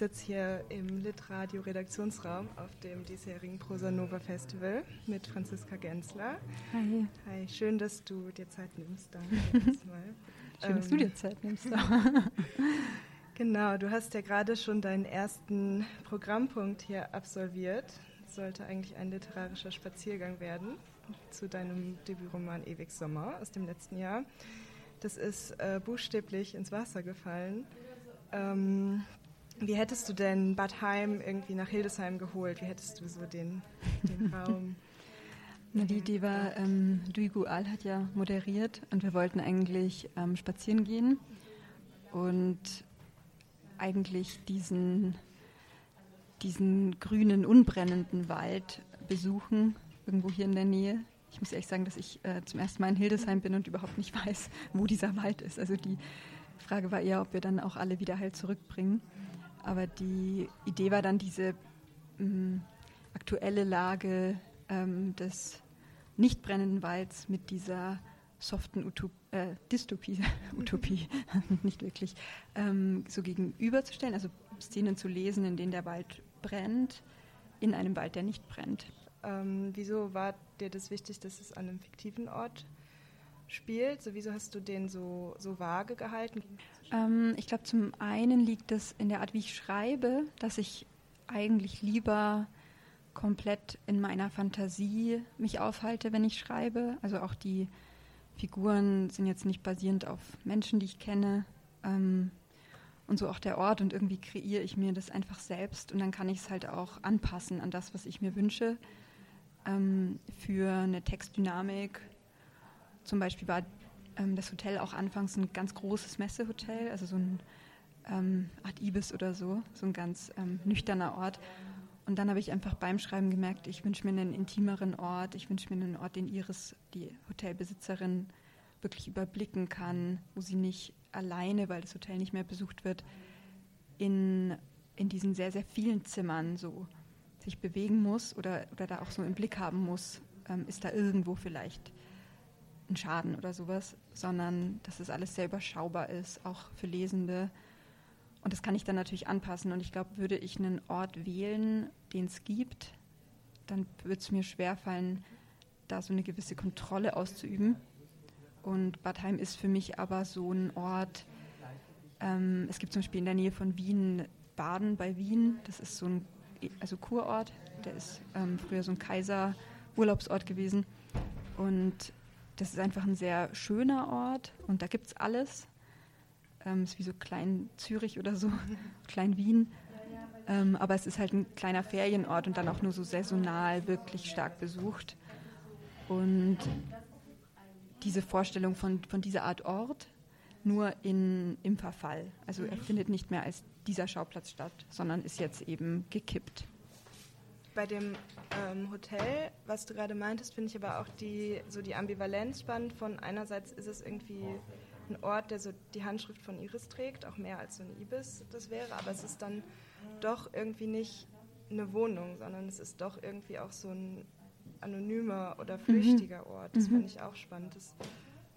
sitze hier im Litradio Redaktionsraum auf dem diesjährigen Prosa Nova Festival mit Franziska Gensler. Hi. Hi, schön, dass du dir Zeit nimmst. Danke. schön, dass du dir ähm, Zeit nimmst. genau, du hast ja gerade schon deinen ersten Programmpunkt hier absolviert. sollte eigentlich ein literarischer Spaziergang werden zu deinem Debütroman Ewig Sommer aus dem letzten Jahr. Das ist äh, buchstäblich ins Wasser gefallen. Ähm, wie hättest du denn Bad Heim irgendwie nach Hildesheim geholt? Wie hättest du so den, den Raum? Na, die Idee war, ähm, Duigu Al hat ja moderiert und wir wollten eigentlich ähm, spazieren gehen und eigentlich diesen, diesen grünen, unbrennenden Wald besuchen, irgendwo hier in der Nähe. Ich muss ehrlich sagen, dass ich äh, zum ersten Mal in Hildesheim bin und überhaupt nicht weiß, wo dieser Wald ist. Also die Frage war eher, ob wir dann auch alle wieder heil zurückbringen. Aber die Idee war dann diese ähm, aktuelle Lage ähm, des nicht brennenden Walds mit dieser soften Utop äh, Dystopie, Utopie, nicht wirklich, ähm, so gegenüberzustellen, also Szenen zu lesen, in denen der Wald brennt, in einem Wald, der nicht brennt. Ähm, wieso war dir das wichtig, dass es an einem fiktiven Ort spielt? So, wieso hast du den so, so vage gehalten? Ähm, ich glaube, zum einen liegt es in der Art, wie ich schreibe, dass ich eigentlich lieber komplett in meiner Fantasie mich aufhalte, wenn ich schreibe. Also auch die Figuren sind jetzt nicht basierend auf Menschen, die ich kenne. Ähm, und so auch der Ort und irgendwie kreiere ich mir das einfach selbst und dann kann ich es halt auch anpassen an das, was ich mir wünsche. Ähm, für eine Textdynamik zum Beispiel war ähm, das Hotel auch anfangs ein ganz großes Messehotel, also so ein ähm, Art Ibis oder so, so ein ganz ähm, nüchterner Ort. Und dann habe ich einfach beim Schreiben gemerkt, ich wünsche mir einen intimeren Ort, ich wünsche mir einen Ort, den Iris, die Hotelbesitzerin, wirklich überblicken kann, wo sie nicht alleine, weil das Hotel nicht mehr besucht wird, in, in diesen sehr, sehr vielen Zimmern so sich bewegen muss oder, oder da auch so im Blick haben muss, ähm, ist da irgendwo vielleicht ein Schaden oder sowas, sondern dass es alles sehr überschaubar ist, auch für Lesende. Und das kann ich dann natürlich anpassen. Und ich glaube, würde ich einen Ort wählen, den es gibt, dann würde es mir schwerfallen, da so eine gewisse Kontrolle auszuüben. Und Bad Heim ist für mich aber so ein Ort, ähm, es gibt zum Beispiel in der Nähe von Wien Baden bei Wien, das ist so ein also Kurort, der ist ähm, früher so ein Kaiser-Urlaubsort gewesen. Und das ist einfach ein sehr schöner Ort und da gibt es alles. Ähm, ist wie so Klein Zürich oder so, Klein Wien. Ähm, aber es ist halt ein kleiner Ferienort und dann auch nur so saisonal wirklich stark besucht. Und diese Vorstellung von, von dieser Art Ort nur in, im Verfall. Also er findet nicht mehr als dieser Schauplatz statt, sondern ist jetzt eben gekippt. Bei dem ähm, Hotel, was du gerade meintest, finde ich aber auch die, so die Ambivalenz spannend. Von einerseits ist es irgendwie ein Ort, der so die Handschrift von Iris trägt, auch mehr als so ein Ibis das wäre, aber es ist dann doch irgendwie nicht eine Wohnung, sondern es ist doch irgendwie auch so ein anonymer oder mhm. flüchtiger Ort. Das mhm. fand ich auch spannend. Das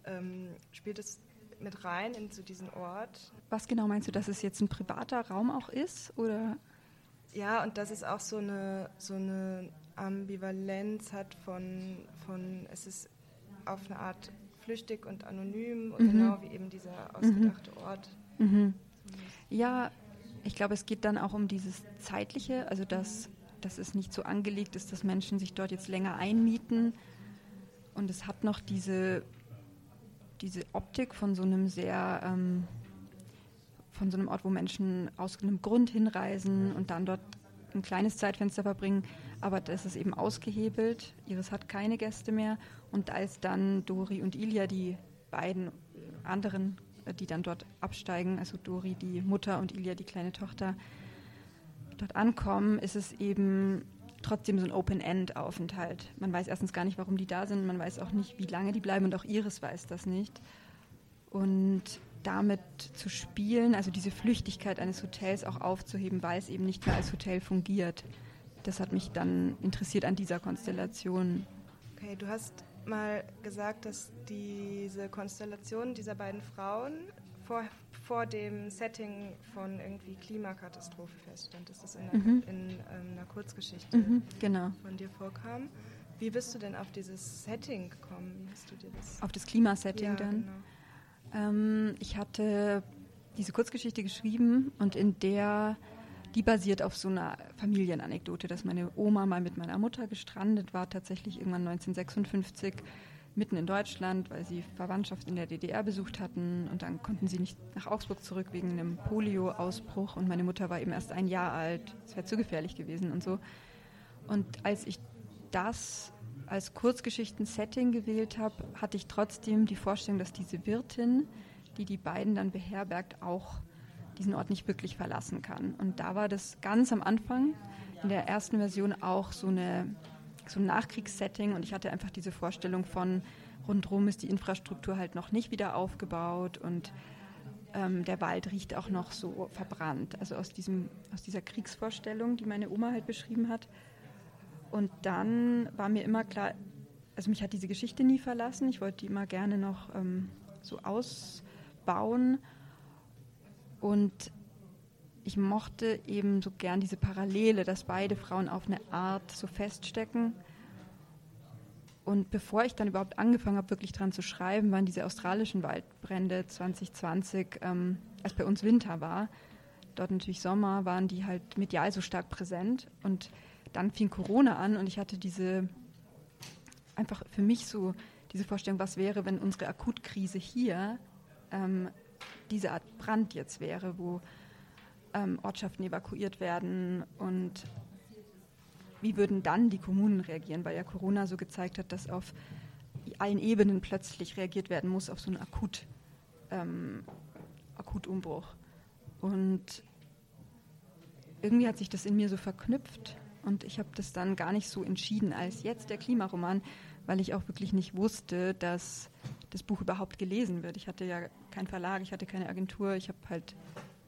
ähm, spielt es mit rein in so diesen Ort. Was genau meinst du, dass es jetzt ein privater Raum auch ist? Oder? Ja, und dass es auch so eine, so eine Ambivalenz hat von, von, es ist auf eine Art flüchtig und anonym, und mhm. genau wie eben dieser ausgedachte mhm. Ort. Mhm. Ja, ich glaube, es geht dann auch um dieses Zeitliche, also dass, dass es nicht so angelegt ist, dass Menschen sich dort jetzt länger einmieten. Und es hat noch diese diese Optik von so einem sehr, ähm, von so einem Ort, wo Menschen aus einem Grund hinreisen und dann dort ein kleines Zeitfenster verbringen, aber das ist eben ausgehebelt. Iris hat keine Gäste mehr und als dann Dori und Ilja, die beiden anderen, die dann dort absteigen, also Dori die Mutter und Ilja die kleine Tochter, dort ankommen, ist es eben trotzdem so ein Open-End-Aufenthalt. Man weiß erstens gar nicht, warum die da sind, man weiß auch nicht, wie lange die bleiben und auch Iris weiß das nicht. Und damit zu spielen, also diese Flüchtigkeit eines Hotels auch aufzuheben, weil es eben nicht mehr als Hotel fungiert. Das hat mich dann interessiert an dieser Konstellation. Okay, du hast mal gesagt, dass diese Konstellation dieser beiden Frauen vor, vor dem Setting von irgendwie Klimakatastrophe feststand, dass das in, einer, mhm. in ähm, einer Kurzgeschichte mhm, genau. von dir vorkam. Wie bist du denn auf dieses Setting gekommen? Wie hast du dir das? Auf das Klimasetting ja, dann? Genau. Ähm, ich hatte diese Kurzgeschichte geschrieben und in der die basiert auf so einer Familienanekdote, dass meine Oma mal mit meiner Mutter gestrandet war, tatsächlich irgendwann 1956 mitten in Deutschland, weil sie Verwandtschaft in der DDR besucht hatten und dann konnten sie nicht nach Augsburg zurück wegen einem Polio-Ausbruch und meine Mutter war eben erst ein Jahr alt. Es wäre zu gefährlich gewesen und so. Und als ich das als Kurzgeschichten-Setting gewählt habe, hatte ich trotzdem die Vorstellung, dass diese Wirtin, die die beiden dann beherbergt, auch diesen Ort nicht wirklich verlassen kann. Und da war das ganz am Anfang in der ersten Version auch so, eine, so ein Nachkriegssetting und ich hatte einfach diese Vorstellung von rundherum ist die Infrastruktur halt noch nicht wieder aufgebaut und ähm, der Wald riecht auch noch so verbrannt. Also aus, diesem, aus dieser Kriegsvorstellung, die meine Oma halt beschrieben hat. Und dann war mir immer klar, also mich hat diese Geschichte nie verlassen. Ich wollte die immer gerne noch ähm, so ausbauen. Und ich mochte eben so gern diese Parallele, dass beide Frauen auf eine Art so feststecken. Und bevor ich dann überhaupt angefangen habe, wirklich dran zu schreiben, waren diese australischen Waldbrände 2020, ähm, als bei uns Winter war, dort natürlich Sommer, waren die halt medial so stark präsent. Und dann fing Corona an und ich hatte diese, einfach für mich so diese Vorstellung, was wäre, wenn unsere Akutkrise hier ähm, diese Art Brand jetzt wäre, wo ähm, Ortschaften evakuiert werden und wie würden dann die Kommunen reagieren, weil ja Corona so gezeigt hat, dass auf allen Ebenen plötzlich reagiert werden muss auf so einen Akut, ähm, Akutumbruch. Und irgendwie hat sich das in mir so verknüpft und ich habe das dann gar nicht so entschieden als jetzt der Klimaroman, weil ich auch wirklich nicht wusste, dass das Buch überhaupt gelesen wird. Ich hatte ja keinen Verlag, ich hatte keine Agentur, ich habe halt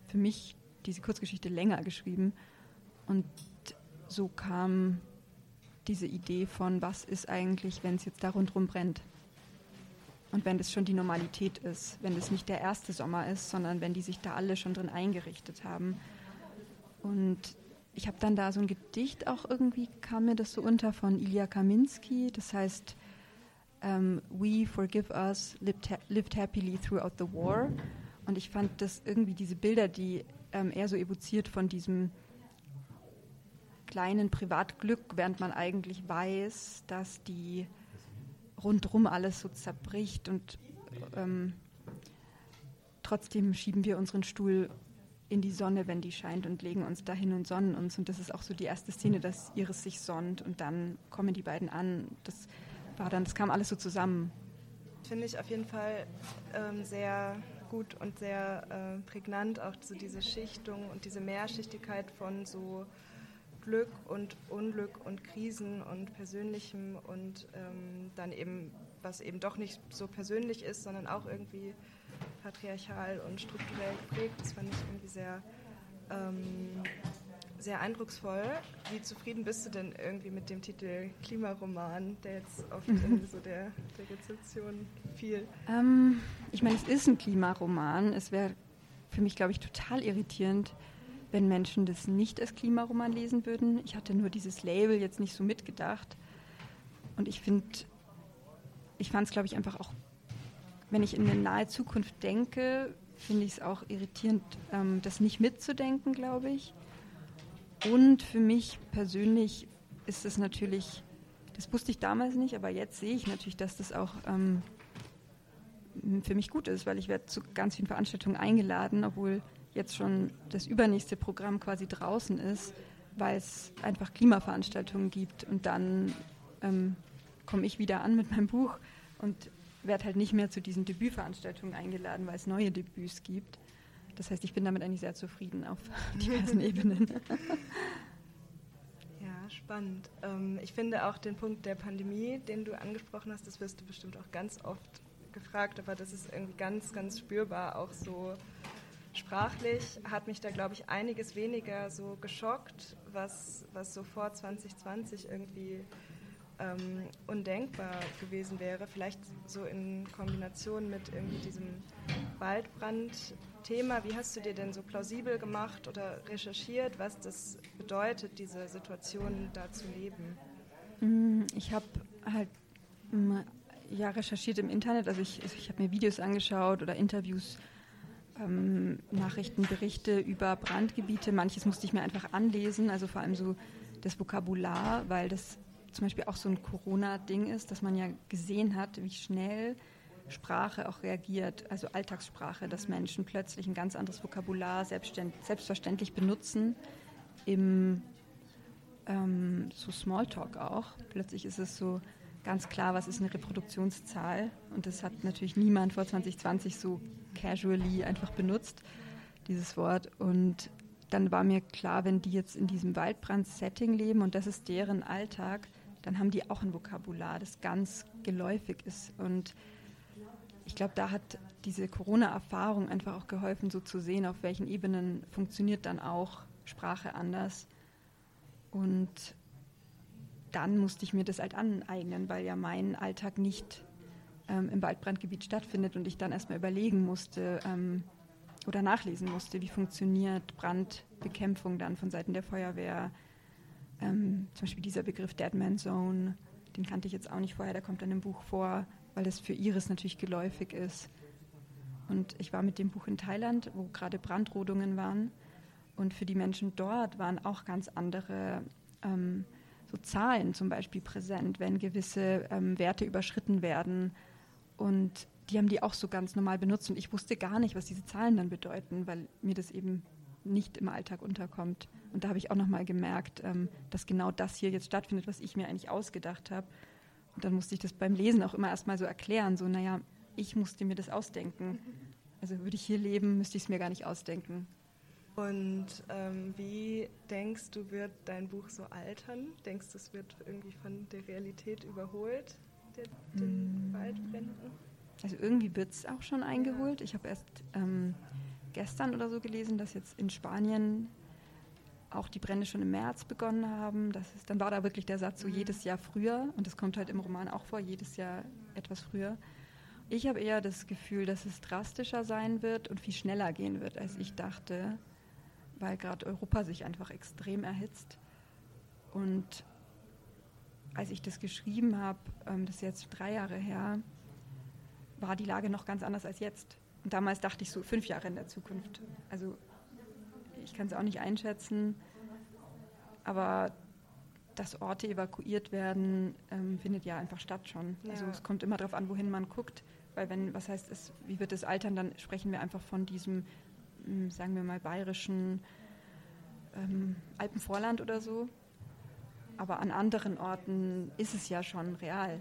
für mich diese Kurzgeschichte länger geschrieben und so kam diese Idee von, was ist eigentlich, wenn es jetzt da rundherum brennt. Und wenn das schon die Normalität ist, wenn es nicht der erste Sommer ist, sondern wenn die sich da alle schon drin eingerichtet haben. Und ich habe dann da so ein Gedicht auch irgendwie, kam mir das so unter von Ilya Kaminski, das heißt um, We Forgive Us lived, ha lived, Happily Throughout the War. Und ich fand das irgendwie, diese Bilder, die ähm, er so evoziert von diesem kleinen Privatglück, während man eigentlich weiß, dass die rundherum alles so zerbricht und ähm, trotzdem schieben wir unseren Stuhl in die Sonne, wenn die scheint und legen uns dahin und sonnen uns. Und das ist auch so die erste Szene, dass Iris sich sonnt und dann kommen die beiden an. Das war dann, das kam alles so zusammen. Finde ich auf jeden Fall ähm, sehr gut und sehr äh, prägnant, auch so diese Schichtung und diese Mehrschichtigkeit von so Glück und Unglück und Krisen und Persönlichem und ähm, dann eben, was eben doch nicht so persönlich ist, sondern auch irgendwie patriarchal und strukturell geprägt. Das fand ich irgendwie sehr, ähm, sehr eindrucksvoll. Wie zufrieden bist du denn irgendwie mit dem Titel Klimaroman, der jetzt oft in so der, der Rezeption fiel? Ähm, ich meine, es ist ein Klimaroman. Es wäre für mich, glaube ich, total irritierend, wenn Menschen das nicht als Klimaroman lesen würden. Ich hatte nur dieses Label jetzt nicht so mitgedacht. Und ich finde, ich fand es, glaube ich, einfach auch wenn ich in eine nahe Zukunft denke, finde ich es auch irritierend, ähm, das nicht mitzudenken, glaube ich. Und für mich persönlich ist es natürlich, das wusste ich damals nicht, aber jetzt sehe ich natürlich, dass das auch ähm, für mich gut ist, weil ich werde zu ganz vielen Veranstaltungen eingeladen, obwohl jetzt schon das übernächste Programm quasi draußen ist, weil es einfach Klimaveranstaltungen gibt. Und dann ähm, komme ich wieder an mit meinem Buch und werde halt nicht mehr zu diesen Debütveranstaltungen eingeladen, weil es neue Debüts gibt. Das heißt, ich bin damit eigentlich sehr zufrieden auf diversen Ebenen. Ja, spannend. Ähm, ich finde auch den Punkt der Pandemie, den du angesprochen hast, das wirst du bestimmt auch ganz oft gefragt, aber das ist irgendwie ganz, ganz spürbar, auch so sprachlich hat mich da, glaube ich, einiges weniger so geschockt, was, was so vor 2020 irgendwie ähm, undenkbar gewesen wäre. Vielleicht so in Kombination mit irgendwie diesem Waldbrand-Thema. Wie hast du dir denn so plausibel gemacht oder recherchiert, was das bedeutet, diese Situation da zu leben? Mm, ich habe halt ja recherchiert im Internet. Also ich, ich habe mir Videos angeschaut oder Interviews ähm, Nachrichtenberichte über Brandgebiete. Manches musste ich mir einfach anlesen, also vor allem so das Vokabular, weil das zum Beispiel auch so ein Corona-Ding ist, dass man ja gesehen hat, wie schnell Sprache auch reagiert, also Alltagssprache, dass Menschen plötzlich ein ganz anderes Vokabular selbstverständlich benutzen im ähm, so Smalltalk auch. Plötzlich ist es so ganz klar, was ist eine Reproduktionszahl und das hat natürlich niemand vor 2020 so casually einfach benutzt, dieses Wort. Und dann war mir klar, wenn die jetzt in diesem Waldbrand-Setting leben und das ist deren Alltag, dann haben die auch ein Vokabular, das ganz geläufig ist. Und ich glaube, da hat diese Corona-Erfahrung einfach auch geholfen, so zu sehen, auf welchen Ebenen funktioniert dann auch Sprache anders. Und dann musste ich mir das halt aneignen, weil ja mein Alltag nicht ähm, im Waldbrandgebiet stattfindet und ich dann erstmal überlegen musste ähm, oder nachlesen musste, wie funktioniert Brandbekämpfung dann von Seiten der Feuerwehr. Ähm, zum Beispiel dieser Begriff Deadman Zone, den kannte ich jetzt auch nicht vorher, der kommt dann im Buch vor, weil das für Iris natürlich geläufig ist. Und ich war mit dem Buch in Thailand, wo gerade Brandrodungen waren. Und für die Menschen dort waren auch ganz andere ähm, so Zahlen zum Beispiel präsent, wenn gewisse ähm, Werte überschritten werden und die haben die auch so ganz normal benutzt und ich wusste gar nicht, was diese Zahlen dann bedeuten, weil mir das eben nicht im Alltag unterkommt. Und da habe ich auch nochmal gemerkt, ähm, dass genau das hier jetzt stattfindet, was ich mir eigentlich ausgedacht habe. Und dann musste ich das beim Lesen auch immer erstmal so erklären, so, naja, ich musste mir das ausdenken. Also würde ich hier leben, müsste ich es mir gar nicht ausdenken. Und ähm, wie denkst du, wird dein Buch so altern? Denkst du, es wird irgendwie von der Realität überholt? der, den mm. Waldbränden? Also irgendwie wird es auch schon eingeholt. Ich habe erst ähm, gestern oder so gelesen, dass jetzt in Spanien auch die Brände schon im März begonnen haben. Das ist, dann war da wirklich der Satz so mhm. jedes Jahr früher und das kommt halt im Roman auch vor, jedes Jahr etwas früher. Ich habe eher das Gefühl, dass es drastischer sein wird und viel schneller gehen wird, als ich dachte, weil gerade Europa sich einfach extrem erhitzt. Und als ich das geschrieben habe, ähm, das ist jetzt drei Jahre her, war die Lage noch ganz anders als jetzt. Und damals dachte ich so fünf Jahre in der Zukunft. Also ich kann es auch nicht einschätzen, aber dass Orte evakuiert werden, ähm, findet ja einfach statt schon. Ja. Also es kommt immer darauf an, wohin man guckt, weil wenn, was heißt es, wie wird es altern, dann sprechen wir einfach von diesem, hm, sagen wir mal, bayerischen ähm, Alpenvorland oder so. Aber an anderen Orten ist es ja schon real.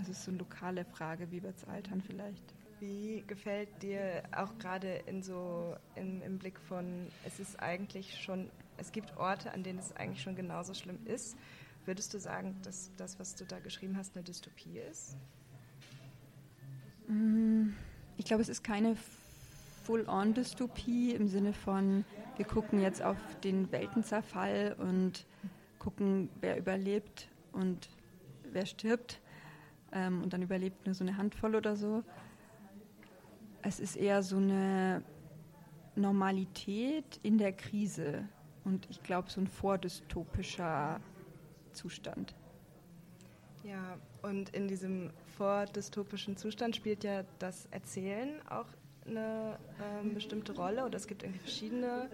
Es ist so eine lokale Frage, wie wird es altern vielleicht. Wie gefällt dir auch gerade in so in, im Blick von, es ist eigentlich schon, es gibt Orte, an denen es eigentlich schon genauso schlimm ist. Würdest du sagen, dass das, was du da geschrieben hast, eine Dystopie ist? Mm, ich glaube, es ist keine Full-on-Dystopie im Sinne von, wir gucken jetzt auf den Weltenzerfall und gucken, wer überlebt und wer stirbt. Ähm, und dann überlebt nur so eine Handvoll oder so. Es ist eher so eine Normalität in der Krise und ich glaube so ein vordystopischer Zustand. Ja, und in diesem vordystopischen Zustand spielt ja das Erzählen auch eine ähm, bestimmte Rolle oder es gibt irgendwie verschiedene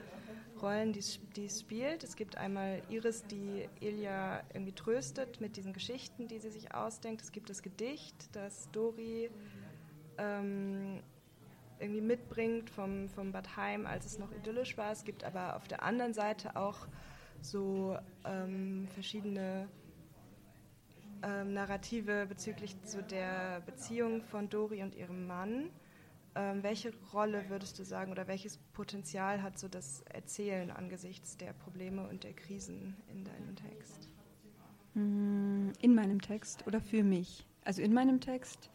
Rollen, die, es spielt. Es gibt einmal Iris, die Ilja irgendwie tröstet mit diesen Geschichten, die sie sich ausdenkt. Es gibt das Gedicht, das Dori ähm, irgendwie mitbringt vom, vom Bad Heim, als es noch idyllisch war. Es gibt aber auf der anderen Seite auch so ähm, verschiedene ähm, Narrative bezüglich so der Beziehung von Dori und ihrem Mann. Ähm, welche Rolle würdest du sagen oder welches Potenzial hat so das Erzählen angesichts der Probleme und der Krisen in deinem Text? Mm, in meinem Text oder für mich? Also in meinem Text,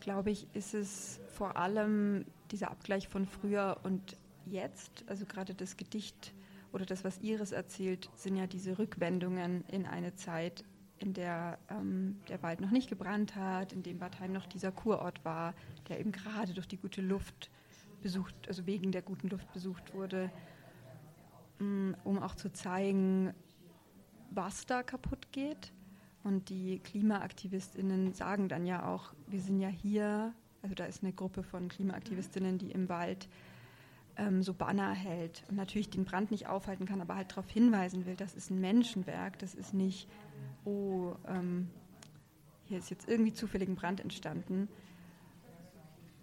glaube ich, ist es vor allem dieser Abgleich von früher und jetzt, also gerade das Gedicht oder das, was Iris erzählt, sind ja diese Rückwendungen in eine Zeit, in der ähm, der Wald noch nicht gebrannt hat, in dem Bad Heim noch dieser Kurort war, der eben gerade durch die gute Luft besucht, also wegen der guten Luft besucht wurde, mm, um auch zu zeigen, was da kaputt geht. Und die KlimaaktivistInnen sagen dann ja auch, wir sind ja hier, also da ist eine Gruppe von KlimaaktivistInnen, die im Wald ähm, so Banner hält und natürlich den Brand nicht aufhalten kann, aber halt darauf hinweisen will, das ist ein Menschenwerk, das ist nicht, oh, ähm, hier ist jetzt irgendwie zufällig ein Brand entstanden.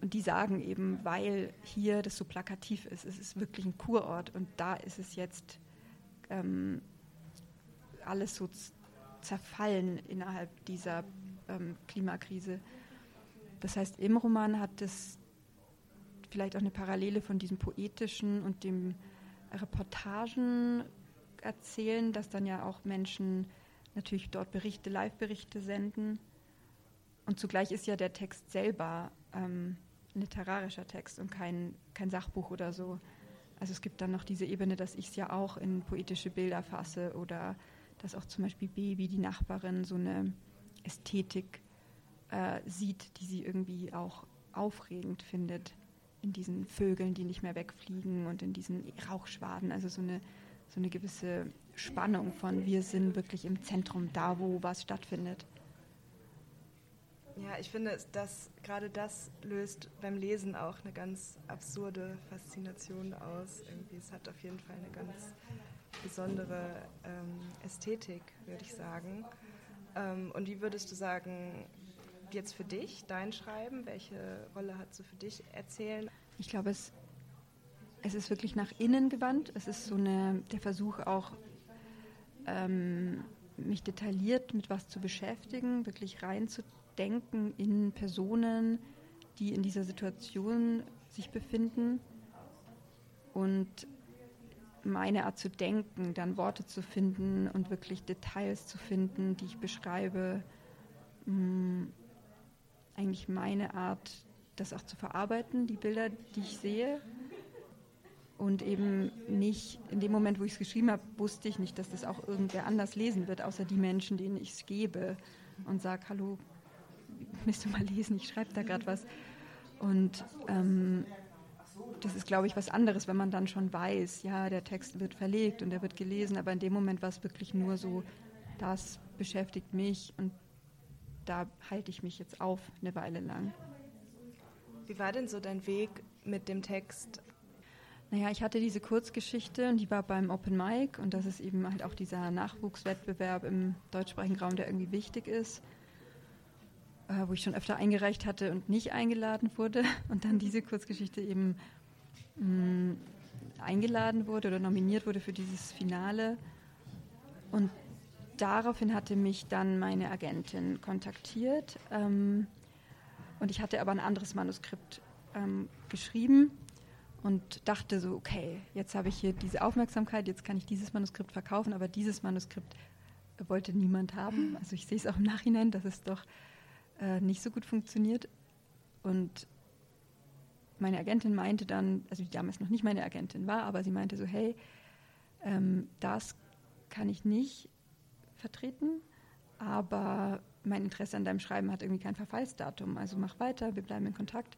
Und die sagen eben, weil hier das so plakativ ist, es ist wirklich ein Kurort und da ist es jetzt ähm, alles so zerfallen innerhalb dieser ähm, Klimakrise. Das heißt, im Roman hat es vielleicht auch eine Parallele von diesem poetischen und dem Reportagen erzählen, dass dann ja auch Menschen natürlich dort Berichte, Live-Berichte senden. Und zugleich ist ja der Text selber ähm, literarischer Text und kein, kein Sachbuch oder so. Also es gibt dann noch diese Ebene, dass ich es ja auch in poetische Bilder fasse oder dass auch zum Beispiel Baby, die Nachbarin, so eine Ästhetik äh, sieht, die sie irgendwie auch aufregend findet in diesen Vögeln, die nicht mehr wegfliegen und in diesen Rauchschwaden. Also so eine, so eine gewisse Spannung von wir sind wirklich im Zentrum, da wo was stattfindet. Ja, ich finde, dass gerade das löst beim Lesen auch eine ganz absurde Faszination aus. Irgendwie, es hat auf jeden Fall eine ganz besondere ähm, Ästhetik, würde ich sagen. Ähm, und wie würdest du sagen, jetzt für dich, dein Schreiben? Welche Rolle hat so für dich Erzählen? Ich glaube, es, es ist wirklich nach innen gewandt. Es ist so eine, der Versuch auch, ähm, mich detailliert mit was zu beschäftigen, wirklich reinzudenken in Personen, die in dieser Situation sich befinden und meine Art zu denken, dann Worte zu finden und wirklich Details zu finden, die ich beschreibe, mh, mm, eigentlich meine Art, das auch zu verarbeiten, die Bilder, die ich sehe. Und eben nicht, in dem Moment, wo ich es geschrieben habe, wusste ich nicht, dass das auch irgendwer anders lesen wird, außer die Menschen, denen ich es gebe und sage, hallo, willst du mal lesen, ich schreibe da gerade was. Und ähm, das ist, glaube ich, was anderes, wenn man dann schon weiß, ja, der Text wird verlegt und er wird gelesen, aber in dem Moment war es wirklich nur so, das beschäftigt mich und da halte ich mich jetzt auf eine Weile lang. Wie war denn so dein Weg mit dem Text? Naja, ich hatte diese Kurzgeschichte und die war beim Open Mic und das ist eben halt auch dieser Nachwuchswettbewerb im deutschsprachigen Raum, der irgendwie wichtig ist, wo ich schon öfter eingereicht hatte und nicht eingeladen wurde und dann diese Kurzgeschichte eben mh, mm, eingeladen wurde oder nominiert wurde für dieses Finale. Und daraufhin hatte mich dann meine Agentin kontaktiert. Ähm, und ich hatte aber ein anderes Manuskript ähm, geschrieben und dachte so, okay, jetzt habe ich hier diese Aufmerksamkeit, jetzt kann ich dieses Manuskript verkaufen, aber dieses Manuskript wollte niemand haben. Also ich sehe es auch im Nachhinein, dass es doch äh, nicht so gut funktioniert. Und meine Agentin meinte dann, also die damals noch nicht meine Agentin war, aber sie meinte so, hey, ähm, das kann ich nicht vertreten, aber mein Interesse an deinem Schreiben hat irgendwie kein Verfallsdatum. Also mach weiter, wir bleiben in Kontakt.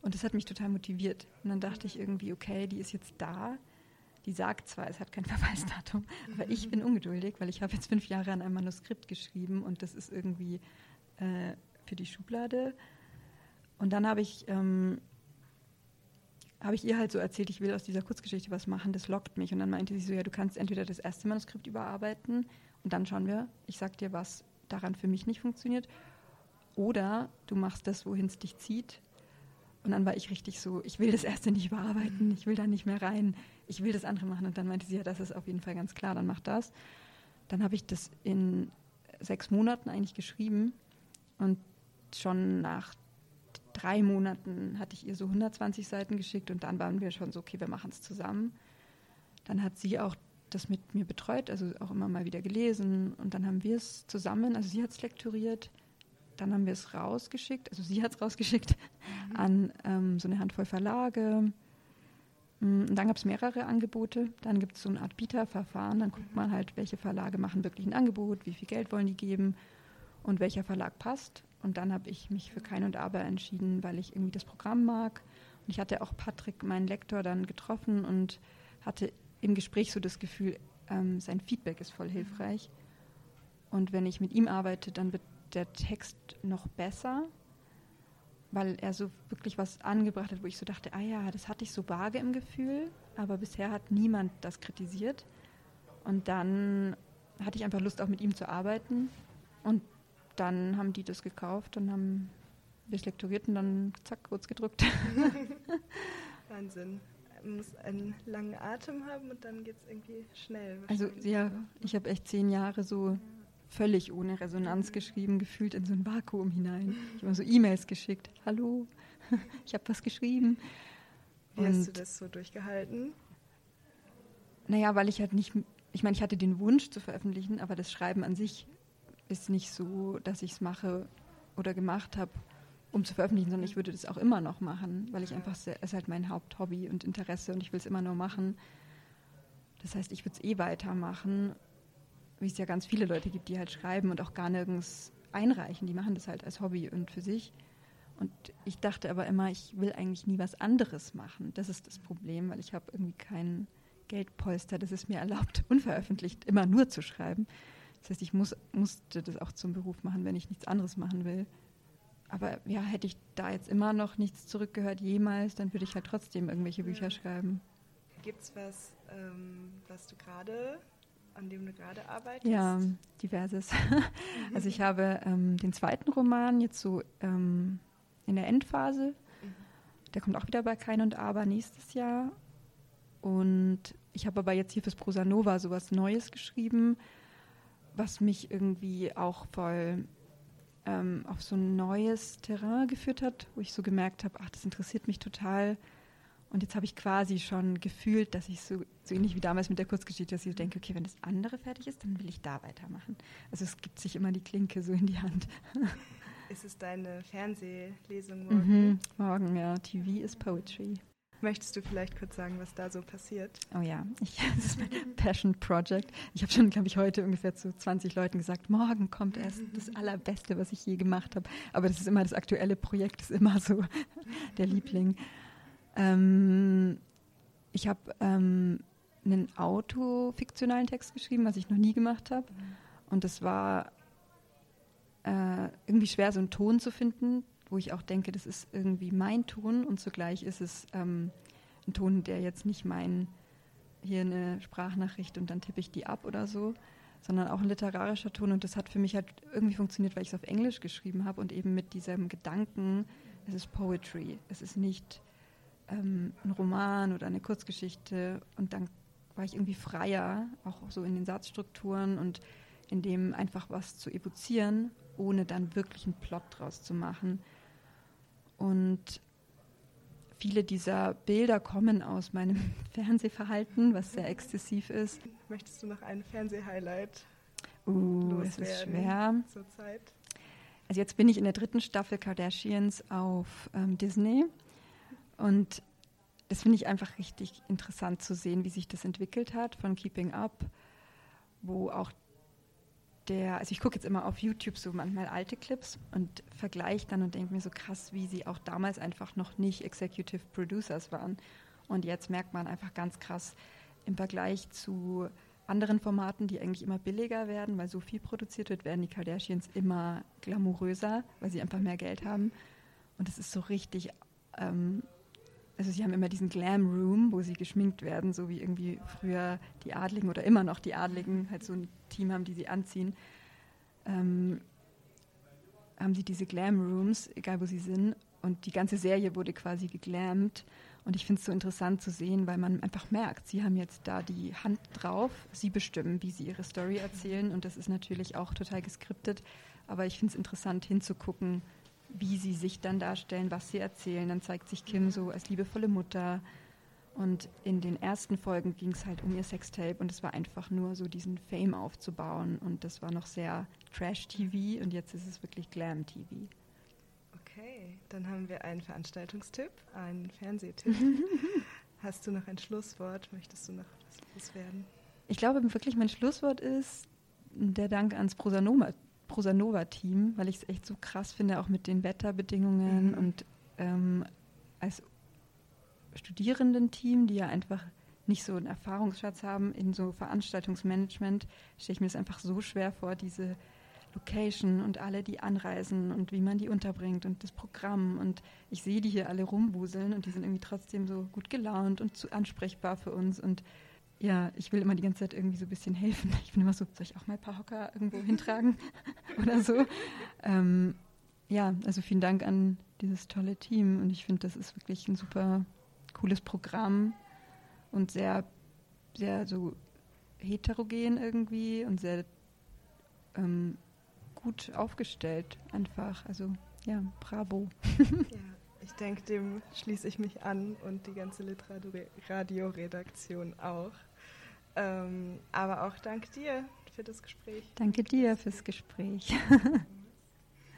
Und das hat mich total motiviert. Und dann dachte ich irgendwie, okay, die ist jetzt da. Die sagt zwar, es hat kein Verfallsdatum, aber ich bin ungeduldig, weil ich habe jetzt fünf Jahre an einem Manuskript geschrieben und das ist irgendwie äh, für die Schublade. Und dann habe ich, ähm, habe ich ihr halt so erzählt, ich will aus dieser Kurzgeschichte was machen, das lockt mich. Und dann meinte sie so, ja, du kannst entweder das erste Manuskript überarbeiten und dann schauen wir, ich sag dir, was daran für mich nicht funktioniert. Oder du machst das, wohin es dich zieht. Und dann war ich richtig so, ich will das erste nicht überarbeiten, ich will da nicht mehr rein, ich will das andere machen. Und dann meinte sie, ja, das ist auf jeden Fall ganz klar, dann mach das. Dann habe ich das in sechs Monaten eigentlich geschrieben und schon nach drei Monaten hatte ich ihr so 120 Seiten geschickt und dann waren wir schon so, okay, wir machen es zusammen. Dann hat sie auch das mit mir betreut, also auch immer mal wieder gelesen und dann haben wir es zusammen, also sie hat es lektoriert, dann haben wir es rausgeschickt, also sie hat es rausgeschickt mhm. an ähm, so eine Handvoll Verlage. Mm, und dann gab es mehrere Angebote. Dann gibt es so eine Art Bieterverfahren. Dann guckt man halt, welche Verlage machen wirklich ein Angebot, wie viel Geld wollen die geben und welcher Verlag passt. Und dann habe ich mich für Kein und Aber entschieden, weil ich irgendwie das Programm mag. Und ich hatte auch Patrick, meinen Lektor, dann getroffen und hatte im Gespräch so das Gefühl, ähm, sein Feedback ist voll hilfreich. Und wenn ich mit ihm arbeite, dann wird der Text noch besser, weil er so wirklich was angebracht hat, wo ich so dachte, ah ja, das hatte ich so vage im Gefühl, aber bisher hat niemand das kritisiert. Und dann hatte ich einfach Lust, auch mit ihm zu arbeiten. Und dann haben die das gekauft und haben wir es lektoriert und dann zack, kurz gedrückt. Wahnsinn. Man muss einen langen Atem haben und dann geht es irgendwie schnell. Also ja, ich habe echt zehn Jahre so völlig ohne Resonanz mhm. geschrieben, gefühlt in so ein Vakuum hinein. Ich habe so E-Mails geschickt. Hallo, ich habe was geschrieben. Wie und hast du das so durchgehalten? Naja, weil ich halt nicht, ich meine, ich hatte den Wunsch zu veröffentlichen, aber das Schreiben an sich ist nicht so, dass ich es mache oder gemacht habe, um zu veröffentlichen, sondern ich würde das auch immer noch machen, weil ich einfach, es ist halt mein Haupthobby und Interesse und ich will es immer nur machen. Das heißt, ich würde es eh weitermachen, wie es ja ganz viele Leute gibt, die halt schreiben und auch gar nirgends einreichen. Die machen das halt als Hobby und für sich. Und ich dachte aber immer, ich will eigentlich nie was anderes machen. Das ist das Problem, weil ich habe irgendwie kein Geldpolster, das es mir erlaubt, unveröffentlicht immer nur zu schreiben. Das heißt, ich muss, musste das auch zum Beruf machen, wenn ich nichts anderes machen will. Aber ja, hätte ich da jetzt immer noch nichts zurückgehört, jemals, dann würde ich halt trotzdem irgendwelche Bücher schreiben. Gibt es was, ähm, was du gerade, an dem du gerade arbeitest? Ja, diverses. also ich habe ähm, den zweiten Roman jetzt so ähm, in der Endphase. Mhm. Der kommt auch wieder bei Kein und Aber nächstes Jahr. Und ich habe aber jetzt hier fürs Prosa Nova sowas Neues geschrieben, was mich irgendwie auch voll ähm, auf so ein neues Terrain geführt hat, wo ich so gemerkt habe, ach, das interessiert mich total. Und jetzt habe ich quasi schon gefühlt, dass ich so, so ähnlich wie damals mit der Kurzgeschichte, dass ich denke, okay, wenn das andere fertig ist, dann will ich da weitermachen. Also es gibt sich immer die Klinke so in die Hand. Ist es deine Fernsehlesung morgen? Mhm, morgen, ja. TV is Poetry. Möchtest du vielleicht kurz sagen, was da so passiert? Oh ja, ich, das ist mein Passion Project. Ich habe schon, glaube ich, heute ungefähr zu 20 Leuten gesagt, morgen kommt erst das Allerbeste, was ich je gemacht habe. Aber das ist immer das aktuelle Projekt, ist immer so der Liebling. Ähm, ich habe ähm, einen autofiktionalen Text geschrieben, was ich noch nie gemacht habe. Und das war äh, irgendwie schwer, so einen Ton zu finden, wo ich auch denke, das ist irgendwie mein Ton und zugleich ist es ähm, ein Ton, der jetzt nicht mein, hier eine Sprachnachricht und dann tippe ich die ab oder so, sondern auch ein literarischer Ton und das hat für mich halt irgendwie funktioniert, weil ich es auf Englisch geschrieben habe und eben mit diesem Gedanken, es ist Poetry, es ist nicht ähm, ein Roman oder eine Kurzgeschichte und dann war ich irgendwie freier, auch so in den Satzstrukturen und in dem einfach was zu evozieren, ohne dann wirklich einen Plot draus zu machen. Und viele dieser Bilder kommen aus meinem Fernsehverhalten, was sehr exzessiv ist. Möchtest du noch ein Fernsehhighlight? Uh, es ist schwer. Also jetzt bin ich in der dritten Staffel Kardashians auf ähm, Disney und das finde ich einfach richtig interessant zu sehen, wie sich das entwickelt hat von Keeping Up, wo auch der, also ich gucke jetzt immer auf YouTube so manchmal alte Clips und vergleiche dann und denke mir so krass, wie sie auch damals einfach noch nicht Executive Producers waren. Und jetzt merkt man einfach ganz krass im Vergleich zu anderen Formaten, die eigentlich immer billiger werden, weil so viel produziert wird, werden die Kardashians immer glamouröser, weil sie einfach mehr Geld haben. Und es ist so richtig, ähm, also sie haben immer diesen Glam Room, wo sie geschminkt werden, so wie irgendwie früher die Adligen oder immer noch die Adligen halt so ein Team haben, die sie anziehen, ähm, haben sie diese Glam Rooms, egal wo sie sind. Und die ganze Serie wurde quasi geglammt. Und ich finde es so interessant zu sehen, weil man einfach merkt, sie haben jetzt da die Hand drauf, sie bestimmen, wie sie ihre Story erzählen. Und das ist natürlich auch total geskriptet. Aber ich finde es interessant hinzugucken, wie sie sich dann darstellen, was sie erzählen. Dann zeigt sich Kim so als liebevolle Mutter, und in den ersten Folgen ging es halt um ihr Sextape und es war einfach nur so diesen Fame aufzubauen und das war noch sehr Trash-TV und jetzt ist es wirklich Glam-TV. Okay, dann haben wir einen Veranstaltungstipp, einen Fernsehtipp. hast du noch ein Schlusswort? Möchtest du noch was loswerden? Ich glaube wirklich, mein Schlusswort ist der Dank ans Prosanoma, Prosanova-Team, weil ich es echt so krass finde, auch mit den Wetterbedingungen mhm. und ähm, als Studierendenteam, die ja einfach nicht so einen Erfahrungsschatz haben in so Veranstaltungsmanagement, stelle ich mir das einfach so schwer vor, diese Location und alle, die anreisen und wie man die unterbringt und das Programm. Und ich sehe die hier alle rumwuseln und die sind irgendwie trotzdem so gut gelaunt und zu ansprechbar für uns. Und ja, ich will immer die ganze Zeit irgendwie so ein bisschen helfen. Ich bin immer so, soll ich auch mal ein paar Hocker irgendwo hintragen oder so? Ähm, ja, also vielen Dank an dieses tolle Team und ich finde, das ist wirklich ein super cooles Programm und sehr, sehr so heterogen irgendwie und sehr ähm, gut aufgestellt einfach. Also ja, bravo. ja, ich denke, dem schließe ich mich an und die ganze Literadio-Redaktion auch. Ähm, aber auch dank dir für das Gespräch. Danke dir fürs Gespräch.